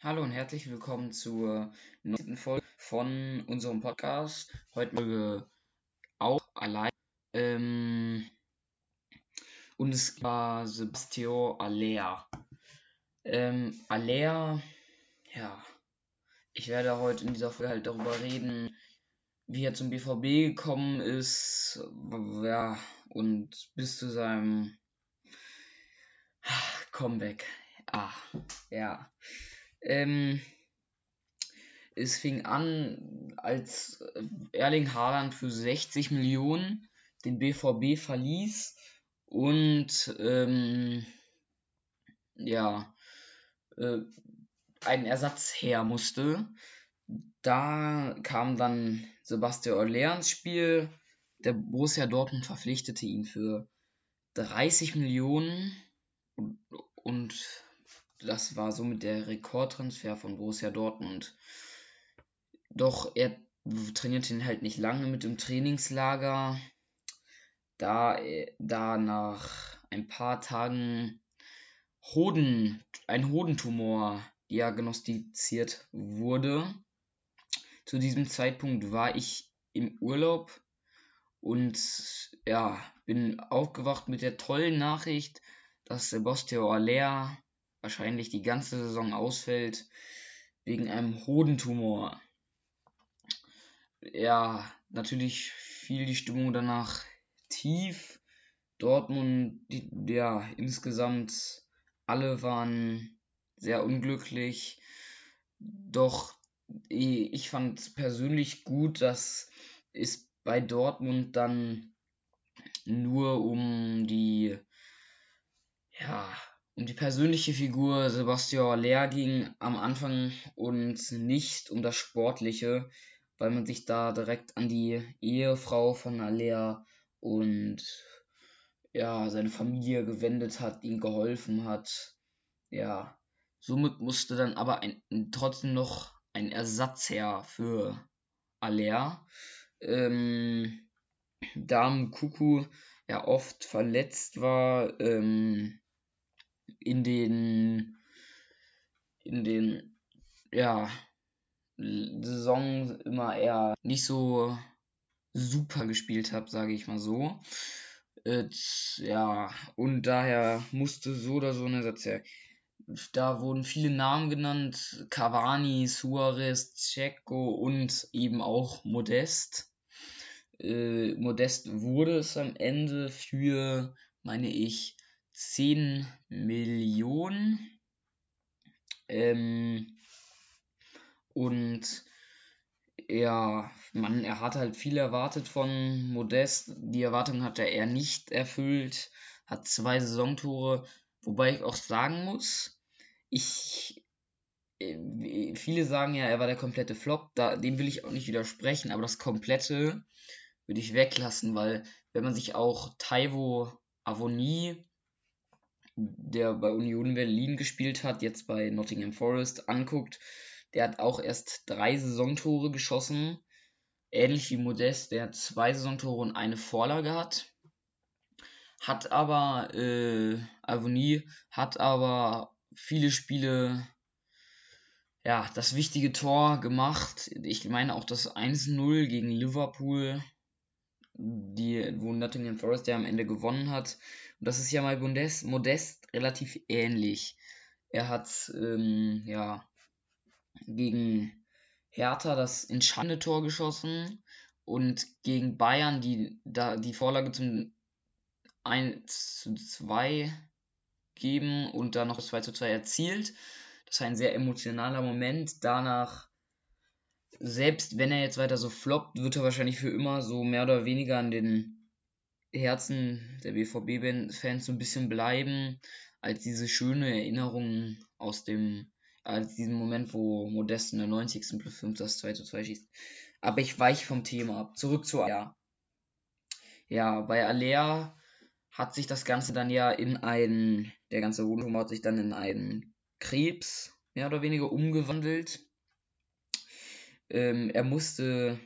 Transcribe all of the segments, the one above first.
Hallo und herzlich willkommen zur nächsten Folge von unserem Podcast. Heute Folge auch allein. Ähm, und es war Sebastian Aller. Ähm, Aller, ja, ich werde heute in dieser Folge halt darüber reden, wie er zum BVB gekommen ist, ja, und bis zu seinem Comeback. Ah, ja. Ähm, es fing an, als Erling Haaland für 60 Millionen den BVB verließ und ähm, ja, äh, ein Ersatz her musste. Da kam dann Sebastian Aller ins Spiel. Der Borussia Dortmund verpflichtete ihn für 30 Millionen und, und das war somit der Rekordtransfer von Borussia Dortmund. Doch er trainierte ihn halt nicht lange mit dem Trainingslager, da, da nach ein paar Tagen Hoden, ein Hodentumor diagnostiziert wurde. Zu diesem Zeitpunkt war ich im Urlaub und ja, bin aufgewacht mit der tollen Nachricht, dass Sebastian Aller wahrscheinlich die ganze Saison ausfällt wegen einem Hodentumor. Ja, natürlich fiel die Stimmung danach tief. Dortmund, die, ja, insgesamt alle waren sehr unglücklich. Doch ich fand persönlich gut, dass es bei Dortmund dann nur um die ja, um die persönliche Figur Sebastian Lehr ging am Anfang und nicht um das Sportliche, weil man sich da direkt an die Ehefrau von Aller und ja, seine Familie gewendet hat, ihm geholfen hat. Ja, somit musste dann aber ein, trotzdem noch ein Ersatz her für Aller. Ähm, Dame Kuku ja oft verletzt war, ähm, in den in den ja Saison immer eher nicht so super gespielt habe, sage ich mal so. Äh, ja, und daher musste so oder so ein Ersatz her. Da wurden viele Namen genannt: Cavani, Suarez, Checo und eben auch Modest. Äh, Modest wurde es am Ende für, meine ich, 10 Millionen. Ähm, und ja, man, er hat halt viel erwartet von Modest. Die Erwartung hat er eher nicht erfüllt. Hat zwei Saisontore. Wobei ich auch sagen muss, ich. Äh, viele sagen ja, er war der komplette Flop. Da, dem will ich auch nicht widersprechen, aber das komplette würde ich weglassen, weil wenn man sich auch Taivo Avoni der bei Union Berlin gespielt hat, jetzt bei Nottingham Forest anguckt, der hat auch erst drei Saisontore geschossen. Ähnlich wie Modest, der zwei Saisontore und eine Vorlage hat. Hat aber, äh, Avonie hat aber viele Spiele, ja, das wichtige Tor gemacht. Ich meine auch das 1-0 gegen Liverpool, die, wo Nottingham Forest ja am Ende gewonnen hat. Und das ist ja mal Modest, Modest relativ ähnlich. Er hat ähm, ja gegen Hertha das entscheidende Tor geschossen und gegen Bayern die, da, die Vorlage zum 1 zu 2 geben und dann noch das 2 zu 2 erzielt. Das war ein sehr emotionaler Moment. Danach, selbst wenn er jetzt weiter so floppt, wird er wahrscheinlich für immer so mehr oder weniger an den Herzen der BVB-Fans so ein bisschen bleiben, als diese schöne Erinnerung aus dem, als diesem Moment, wo Modest in der 90. plus 5 das 2 zu 2 schießt. Aber ich weiche vom Thema ab. Zurück zu Alea. Ja, bei Alea hat sich das Ganze dann ja in einen, der ganze Hodentumor hat sich dann in einen Krebs mehr oder weniger umgewandelt. Ähm, er musste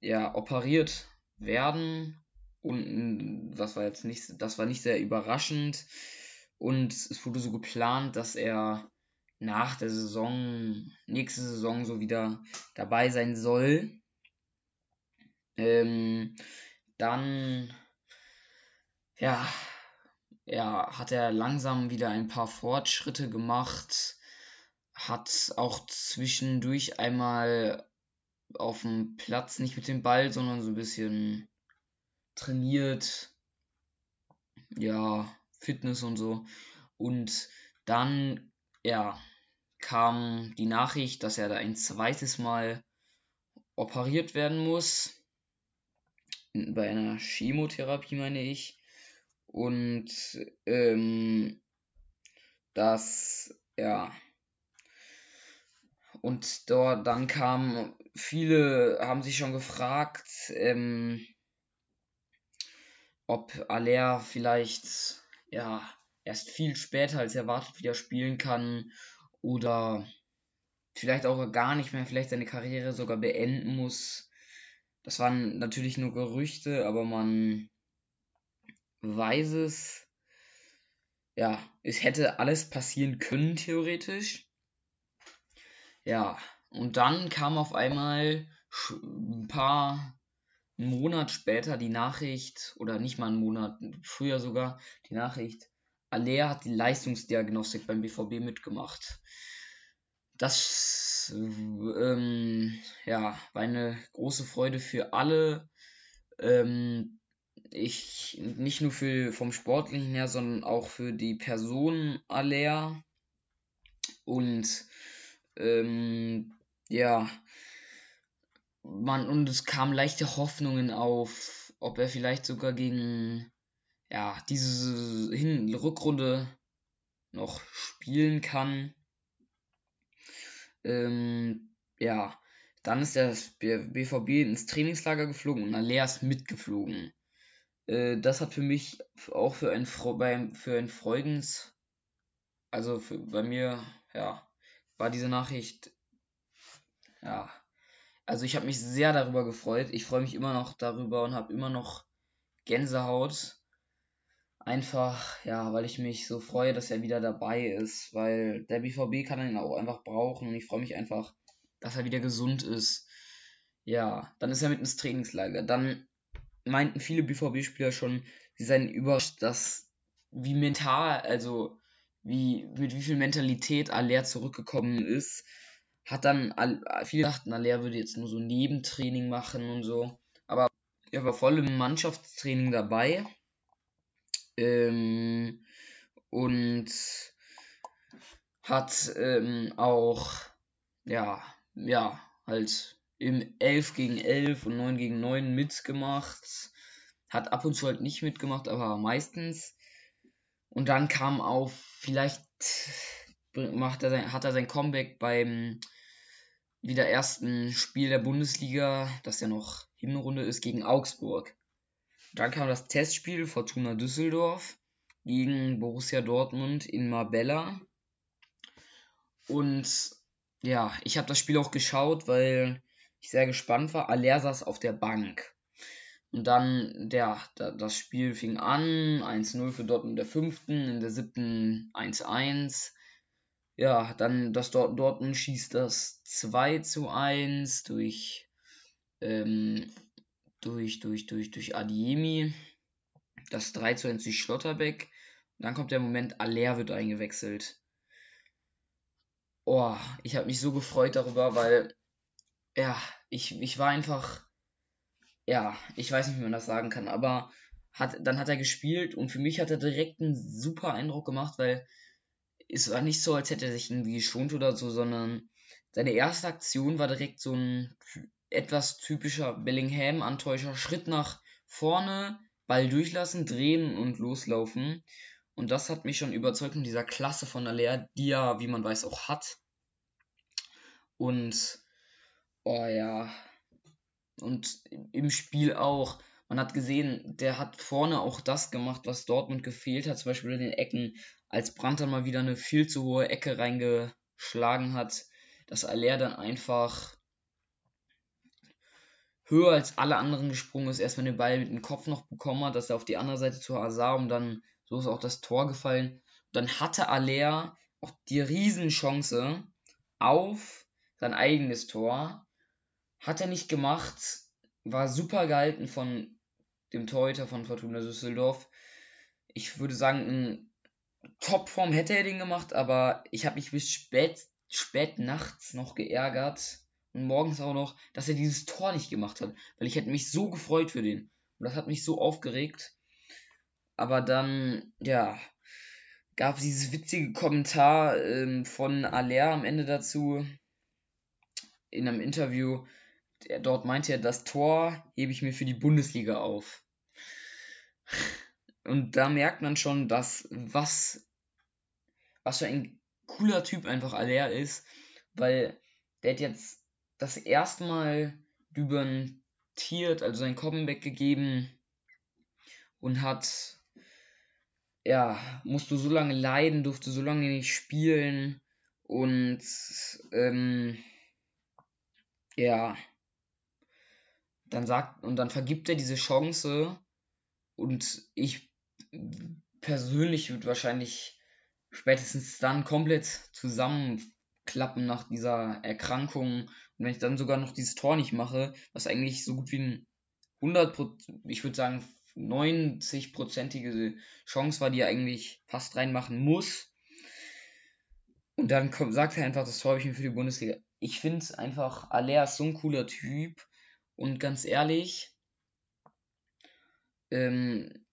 ja operiert werden. Und das war jetzt nicht, das war nicht sehr überraschend. Und es wurde so geplant, dass er nach der Saison, nächste Saison so wieder dabei sein soll. Ähm, dann, ja, ja, hat er langsam wieder ein paar Fortschritte gemacht, hat auch zwischendurch einmal auf dem Platz nicht mit dem Ball, sondern so ein bisschen trainiert, ja, Fitness und so. Und dann, ja, kam die Nachricht, dass er da ein zweites Mal operiert werden muss. Bei einer Chemotherapie, meine ich. Und ähm, das, ja. Und dort dann kam, viele haben sich schon gefragt, ähm, ob Aller vielleicht ja erst viel später als erwartet wieder spielen kann oder vielleicht auch gar nicht mehr, vielleicht seine Karriere sogar beenden muss. Das waren natürlich nur Gerüchte, aber man weiß es. Ja, es hätte alles passieren können, theoretisch. Ja, und dann kam auf einmal ein paar einen Monat später die Nachricht, oder nicht mal einen Monat, früher sogar, die Nachricht, Aller hat die Leistungsdiagnostik beim BVB mitgemacht. Das ähm, ja, war eine große Freude für alle. Ähm, ich nicht nur für vom Sportlichen her, sondern auch für die Person Aller. Und ähm, ja, man, und es kamen leichte Hoffnungen auf, ob er vielleicht sogar gegen ja, diese Hin Rückrunde noch spielen kann. Ähm, ja, dann ist der BVB ins Trainingslager geflogen und Alea ist mitgeflogen. Äh, das hat für mich auch für ein, bei, für ein Freugens, also für, bei mir, ja, war diese Nachricht, ja, also ich habe mich sehr darüber gefreut. Ich freue mich immer noch darüber und habe immer noch Gänsehaut. Einfach, ja, weil ich mich so freue, dass er wieder dabei ist, weil der BVB kann ihn auch einfach brauchen und ich freue mich einfach, dass er wieder gesund ist. Ja, dann ist er mit ins Trainingslager. Dann meinten viele BVB-Spieler schon, sie seien überrascht, dass wie mental, also wie mit wie viel Mentalität Aller zurückgekommen ist hat dann, viele dachten, Aller würde jetzt nur so Nebentraining machen und so. Aber er war voll im Mannschaftstraining dabei. Ähm, und hat ähm, auch, ja, ja, halt im 11 gegen 11 und 9 gegen 9 mitgemacht. Hat ab und zu halt nicht mitgemacht, aber meistens. Und dann kam auf, vielleicht macht er sein, hat er sein Comeback beim wieder ersten Spiel der Bundesliga, das ja noch Hinrunde ist, gegen Augsburg. Dann kam das Testspiel Fortuna Düsseldorf gegen Borussia Dortmund in Marbella. Und ja, ich habe das Spiel auch geschaut, weil ich sehr gespannt war. Aller saß auf der Bank. Und dann, der, das Spiel fing an, 1-0 für Dortmund der fünften, in der siebten 1-1. Ja, dann das Dort Dortmund schießt das 2 zu 1 durch, ähm, durch, durch, durch, durch Adiemi. Das 3 zu 1 durch Schlotterbeck. Und dann kommt der Moment, Aller wird eingewechselt. Oh, ich habe mich so gefreut darüber, weil, ja, ich, ich war einfach, ja, ich weiß nicht, wie man das sagen kann, aber hat, dann hat er gespielt und für mich hat er direkt einen super Eindruck gemacht, weil es war nicht so, als hätte er sich irgendwie geschont oder so, sondern seine erste Aktion war direkt so ein etwas typischer Bellingham-Antäuscher. Schritt nach vorne, Ball durchlassen, drehen und loslaufen. Und das hat mich schon überzeugt in dieser Klasse von Aller, die er, wie man weiß, auch hat. Und, oh ja. Und im Spiel auch. Man hat gesehen, der hat vorne auch das gemacht, was Dortmund gefehlt hat, zum Beispiel in den Ecken als Brandt dann mal wieder eine viel zu hohe Ecke reingeschlagen hat, dass Aller dann einfach höher als alle anderen gesprungen ist, erstmal den Ball mit dem Kopf noch bekommen hat, dass er auf die andere Seite zu Hazard und dann so ist auch das Tor gefallen. Dann hatte Aller auch die Riesenchance auf sein eigenes Tor. Hat er nicht gemacht, war super gehalten von dem Torhüter von Fortuna Düsseldorf. Ich würde sagen, in Topform hätte er den gemacht, aber ich habe mich bis spät, spät nachts noch geärgert und morgens auch noch, dass er dieses Tor nicht gemacht hat, weil ich hätte mich so gefreut für den. Und das hat mich so aufgeregt. Aber dann, ja, gab es dieses witzige Kommentar ähm, von Aller am Ende dazu in einem Interview. Der, dort meinte er, das Tor hebe ich mir für die Bundesliga auf. Und da merkt man schon, dass was, was für ein cooler Typ einfach Aller ist, weil der hat jetzt das erste Mal debütiert, also sein Comeback gegeben und hat ja, musste so lange leiden, durfte so lange nicht spielen und ähm, ja, dann sagt und dann vergibt er diese Chance und ich persönlich würde wahrscheinlich spätestens dann komplett zusammenklappen nach dieser Erkrankung und wenn ich dann sogar noch dieses Tor nicht mache, was eigentlich so gut wie ein 100% ich würde sagen 90-prozentige Chance war, die er eigentlich fast reinmachen muss. Und dann kommt, sagt er einfach, das habe ich mir für die Bundesliga. Ich finde einfach, Aller ist so ein cooler Typ. Und ganz ehrlich, ähm,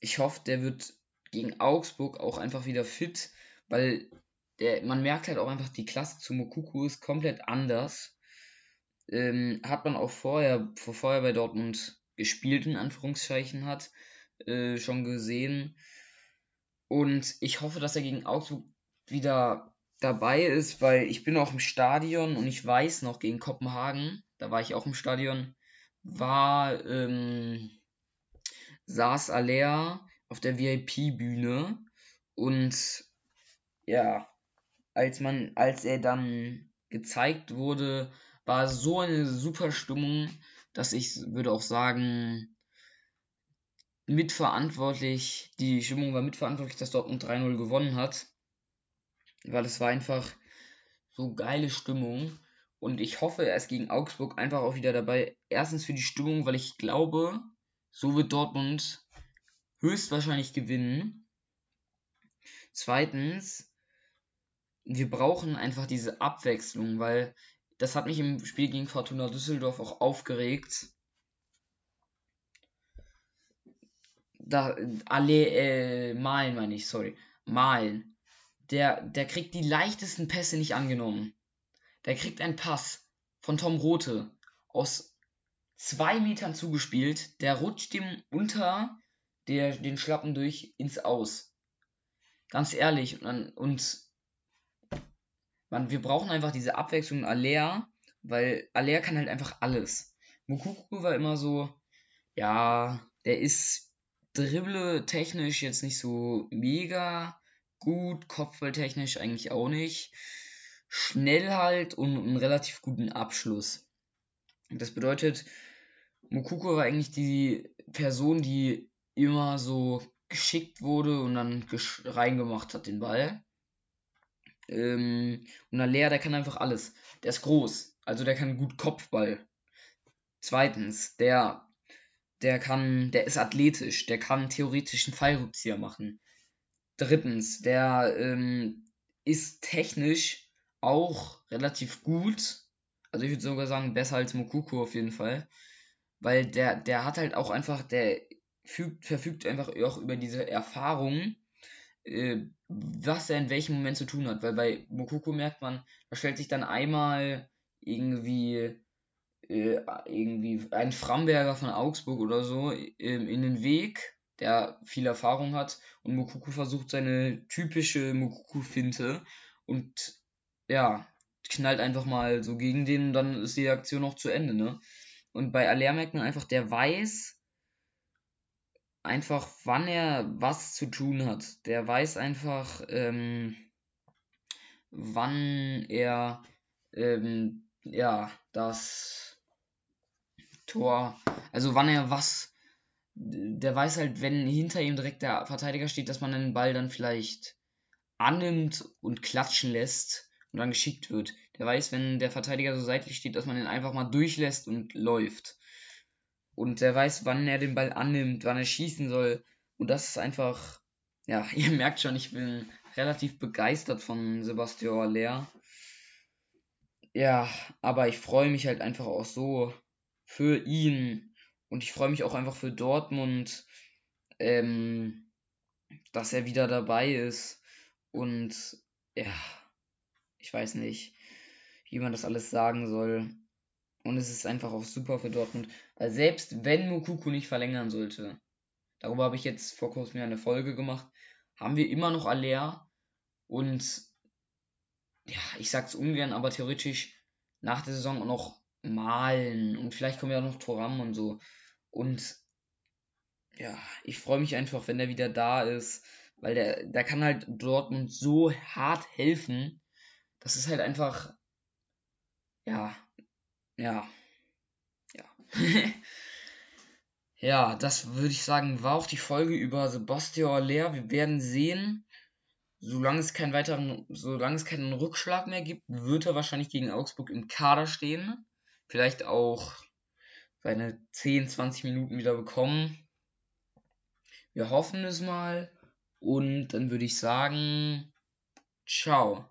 ich hoffe, der wird gegen Augsburg auch einfach wieder fit, weil der, man merkt halt auch einfach, die Klasse zu Mokuku ist komplett anders. Ähm, hat man auch vorher, vorher bei Dortmund gespielt, in Anführungszeichen hat, äh, schon gesehen. Und ich hoffe, dass er gegen Augsburg wieder dabei ist, weil ich bin auch im Stadion und ich weiß noch gegen Kopenhagen, da war ich auch im Stadion, war, ähm, saß Aller auf der VIP-Bühne und ja, als man, als er dann gezeigt wurde, war so eine super Stimmung dass ich würde auch sagen, mitverantwortlich, die Stimmung war mitverantwortlich, dass Dortmund 3-0 gewonnen hat. Weil es war einfach so geile Stimmung. Und ich hoffe, er ist gegen Augsburg einfach auch wieder dabei. Erstens für die Stimmung, weil ich glaube, so wird Dortmund höchstwahrscheinlich gewinnen. Zweitens, wir brauchen einfach diese Abwechslung, weil das hat mich im Spiel gegen Fortuna Düsseldorf auch aufgeregt. Da, alle, äh, Malen meine ich, sorry. Malen. Der, der kriegt die leichtesten Pässe nicht angenommen. Der kriegt einen Pass von Tom Rote aus zwei Metern zugespielt. Der rutscht ihm unter der, den Schlappen durch ins Aus. Ganz ehrlich. Und, und man, wir brauchen einfach diese Abwechslung Aller, weil Aller kann halt einfach alles. Mukuku war immer so, ja, der ist dribble technisch jetzt nicht so mega gut, kopfballtechnisch eigentlich auch nicht. Schnell halt und einen relativ guten Abschluss. Das bedeutet, Mukuku war eigentlich die Person, die immer so geschickt wurde und dann reingemacht hat den Ball. Ähm, und Alea, der kann einfach alles. Der ist groß, also der kann gut Kopfball. Zweitens, der, der kann, der ist athletisch, der kann theoretisch einen Fallrückzieher machen. Drittens, der ähm, ist technisch auch relativ gut. Also ich würde sogar sagen, besser als Mokuko auf jeden Fall. Weil der, der hat halt auch einfach, der fügt, verfügt einfach auch über diese Erfahrung, äh, was er in welchem Moment zu tun hat. Weil bei Mokoko merkt man, da stellt sich dann einmal irgendwie äh, irgendwie ein Framberger von Augsburg oder so äh, in den Weg, der viel Erfahrung hat und Mokuku versucht seine typische Mokuku-Finte und ja, knallt einfach mal so gegen den und dann ist die Aktion auch zu Ende, ne? Und bei Aller merkt man einfach, der weiß, einfach, wann er was zu tun hat. Der weiß einfach, ähm, wann er ähm, ja das Tor. Also wann er was. Der weiß halt, wenn hinter ihm direkt der Verteidiger steht, dass man den Ball dann vielleicht annimmt und klatschen lässt und dann geschickt wird. Der weiß, wenn der Verteidiger so seitlich steht, dass man ihn einfach mal durchlässt und läuft. Und der weiß, wann er den Ball annimmt, wann er schießen soll. Und das ist einfach, ja, ihr merkt schon, ich bin relativ begeistert von Sebastian Aller. Ja, aber ich freue mich halt einfach auch so für ihn. Und ich freue mich auch einfach für Dortmund, ähm, dass er wieder dabei ist. Und ja, ich weiß nicht, wie man das alles sagen soll. Und es ist einfach auch super für Dortmund. Weil selbst wenn Mukuku nicht verlängern sollte, darüber habe ich jetzt vor kurzem eine Folge gemacht, haben wir immer noch Aller. Und ja, ich sag's ungern, aber theoretisch nach der Saison noch malen. Und vielleicht kommen ja auch noch Toram und so. Und ja, ich freue mich einfach, wenn er wieder da ist. Weil der, der kann halt Dortmund so hart helfen. Das ist halt einfach. Ja, ja. Ja. ja, das würde ich sagen, war auch die Folge über Sebastian Aller. Wir werden sehen, solange es keinen weiteren, solange es keinen Rückschlag mehr gibt, wird er wahrscheinlich gegen Augsburg im Kader stehen. Vielleicht auch seine 10, 20 Minuten wieder bekommen. Wir hoffen es mal. Und dann würde ich sagen, ciao.